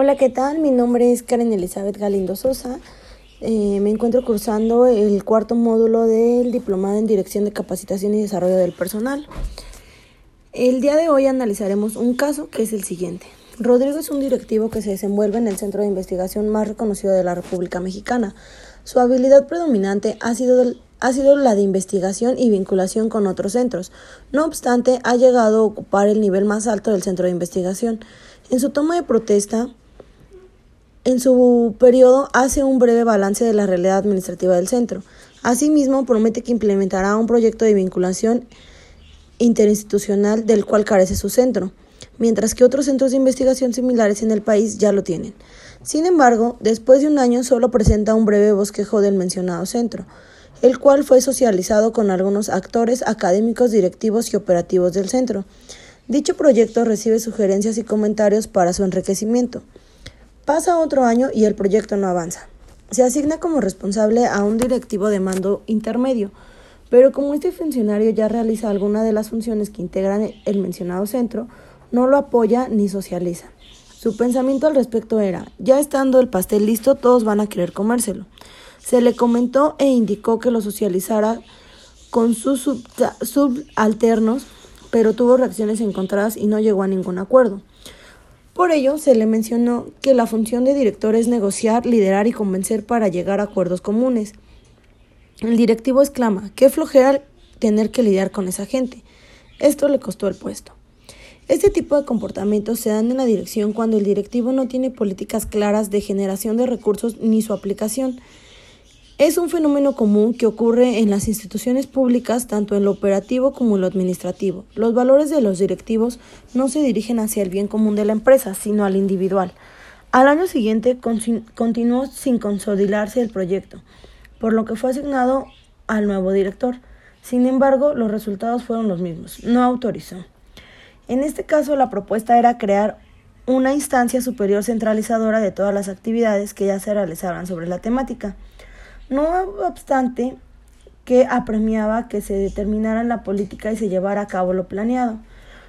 Hola, ¿qué tal? Mi nombre es Karen Elizabeth Galindo Sosa. Eh, me encuentro cursando el cuarto módulo del Diplomado en Dirección de Capacitación y Desarrollo del Personal. El día de hoy analizaremos un caso que es el siguiente. Rodrigo es un directivo que se desenvuelve en el centro de investigación más reconocido de la República Mexicana. Su habilidad predominante ha sido, ha sido la de investigación y vinculación con otros centros. No obstante, ha llegado a ocupar el nivel más alto del centro de investigación. En su toma de protesta, en su periodo hace un breve balance de la realidad administrativa del centro. Asimismo, promete que implementará un proyecto de vinculación interinstitucional del cual carece su centro, mientras que otros centros de investigación similares en el país ya lo tienen. Sin embargo, después de un año solo presenta un breve bosquejo del mencionado centro, el cual fue socializado con algunos actores académicos, directivos y operativos del centro. Dicho proyecto recibe sugerencias y comentarios para su enriquecimiento. Pasa otro año y el proyecto no avanza. Se asigna como responsable a un directivo de mando intermedio, pero como este funcionario ya realiza alguna de las funciones que integran el mencionado centro, no lo apoya ni socializa. Su pensamiento al respecto era, ya estando el pastel listo, todos van a querer comérselo. Se le comentó e indicó que lo socializara con sus subalternos, pero tuvo reacciones encontradas y no llegó a ningún acuerdo. Por ello, se le mencionó que la función de director es negociar, liderar y convencer para llegar a acuerdos comunes. El directivo exclama, qué flojera tener que lidiar con esa gente. Esto le costó el puesto. Este tipo de comportamientos se dan en la dirección cuando el directivo no tiene políticas claras de generación de recursos ni su aplicación. Es un fenómeno común que ocurre en las instituciones públicas tanto en lo operativo como en lo administrativo. Los valores de los directivos no se dirigen hacia el bien común de la empresa, sino al individual. Al año siguiente continuó sin consolidarse el proyecto, por lo que fue asignado al nuevo director. Sin embargo, los resultados fueron los mismos. No autorizó. En este caso, la propuesta era crear una instancia superior centralizadora de todas las actividades que ya se realizaban sobre la temática. No obstante que apremiaba que se determinara la política y se llevara a cabo lo planeado.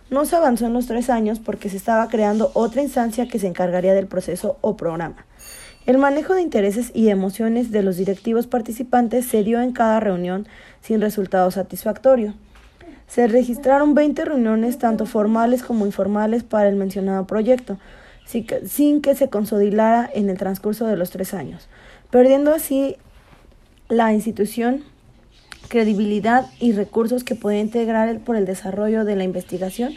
No se avanzó en los tres años porque se estaba creando otra instancia que se encargaría del proceso o programa. El manejo de intereses y emociones de los directivos participantes se dio en cada reunión sin resultado satisfactorio. Se registraron 20 reuniones, tanto formales como informales, para el mencionado proyecto, sin que se consolidara en el transcurso de los tres años, perdiendo así la institución credibilidad y recursos que puede integrar por el desarrollo de la investigación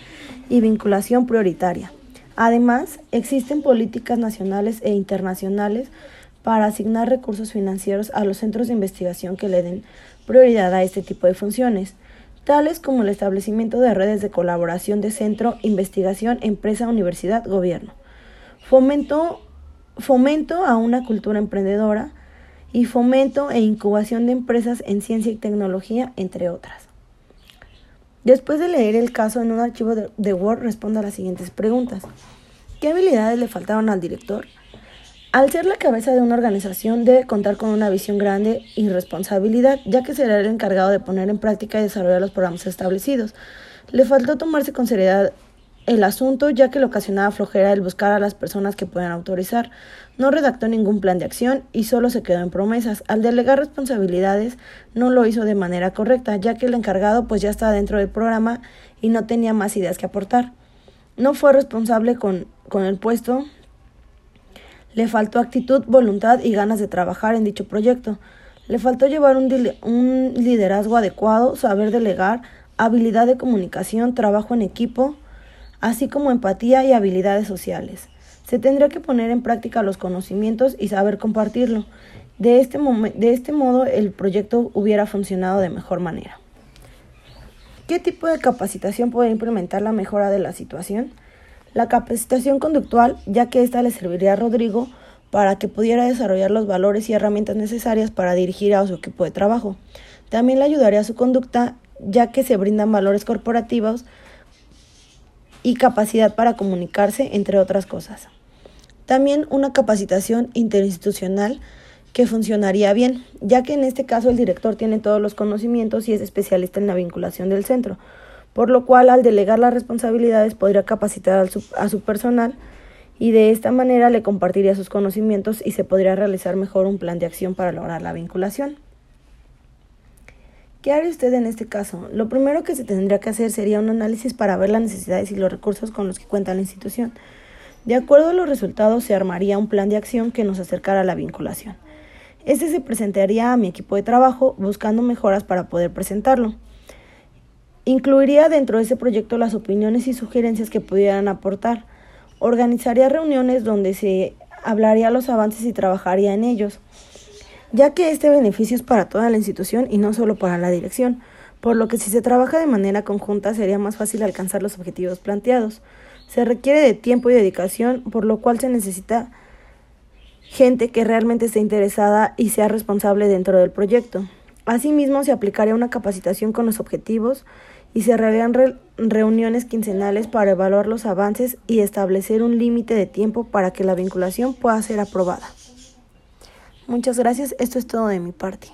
y vinculación prioritaria. Además, existen políticas nacionales e internacionales para asignar recursos financieros a los centros de investigación que le den prioridad a este tipo de funciones, tales como el establecimiento de redes de colaboración de centro, investigación, empresa, universidad, gobierno. Fomento, fomento a una cultura emprendedora, y fomento e incubación de empresas en ciencia y tecnología, entre otras. Después de leer el caso en un archivo de Word, responda a las siguientes preguntas. ¿Qué habilidades le faltaron al director? Al ser la cabeza de una organización debe contar con una visión grande y responsabilidad, ya que será el encargado de poner en práctica y desarrollar los programas establecidos. Le faltó tomarse con seriedad el asunto, ya que le ocasionaba flojera el buscar a las personas que puedan autorizar. No redactó ningún plan de acción y solo se quedó en promesas. Al delegar responsabilidades, no lo hizo de manera correcta, ya que el encargado pues ya estaba dentro del programa y no tenía más ideas que aportar. No fue responsable con, con el puesto. Le faltó actitud, voluntad y ganas de trabajar en dicho proyecto. Le faltó llevar un, un liderazgo adecuado, saber delegar, habilidad de comunicación, trabajo en equipo, así como empatía y habilidades sociales. Se tendría que poner en práctica los conocimientos y saber compartirlo. De este, de este modo el proyecto hubiera funcionado de mejor manera. ¿Qué tipo de capacitación puede implementar la mejora de la situación? La capacitación conductual, ya que ésta le serviría a Rodrigo para que pudiera desarrollar los valores y herramientas necesarias para dirigir a su equipo de trabajo. También le ayudaría a su conducta, ya que se brindan valores corporativos y capacidad para comunicarse, entre otras cosas. También una capacitación interinstitucional que funcionaría bien, ya que en este caso el director tiene todos los conocimientos y es especialista en la vinculación del centro, por lo cual al delegar las responsabilidades podría capacitar a su, a su personal y de esta manera le compartiría sus conocimientos y se podría realizar mejor un plan de acción para lograr la vinculación. ¿Qué haría usted en este caso? Lo primero que se tendría que hacer sería un análisis para ver las necesidades y los recursos con los que cuenta la institución. De acuerdo a los resultados, se armaría un plan de acción que nos acercara a la vinculación. Este se presentaría a mi equipo de trabajo buscando mejoras para poder presentarlo. Incluiría dentro de ese proyecto las opiniones y sugerencias que pudieran aportar. Organizaría reuniones donde se hablaría los avances y trabajaría en ellos ya que este beneficio es para toda la institución y no solo para la dirección, por lo que si se trabaja de manera conjunta sería más fácil alcanzar los objetivos planteados. Se requiere de tiempo y dedicación, por lo cual se necesita gente que realmente esté interesada y sea responsable dentro del proyecto. Asimismo, se aplicaría una capacitación con los objetivos y se harían reuniones quincenales para evaluar los avances y establecer un límite de tiempo para que la vinculación pueda ser aprobada. Muchas gracias, esto es todo de mi parte.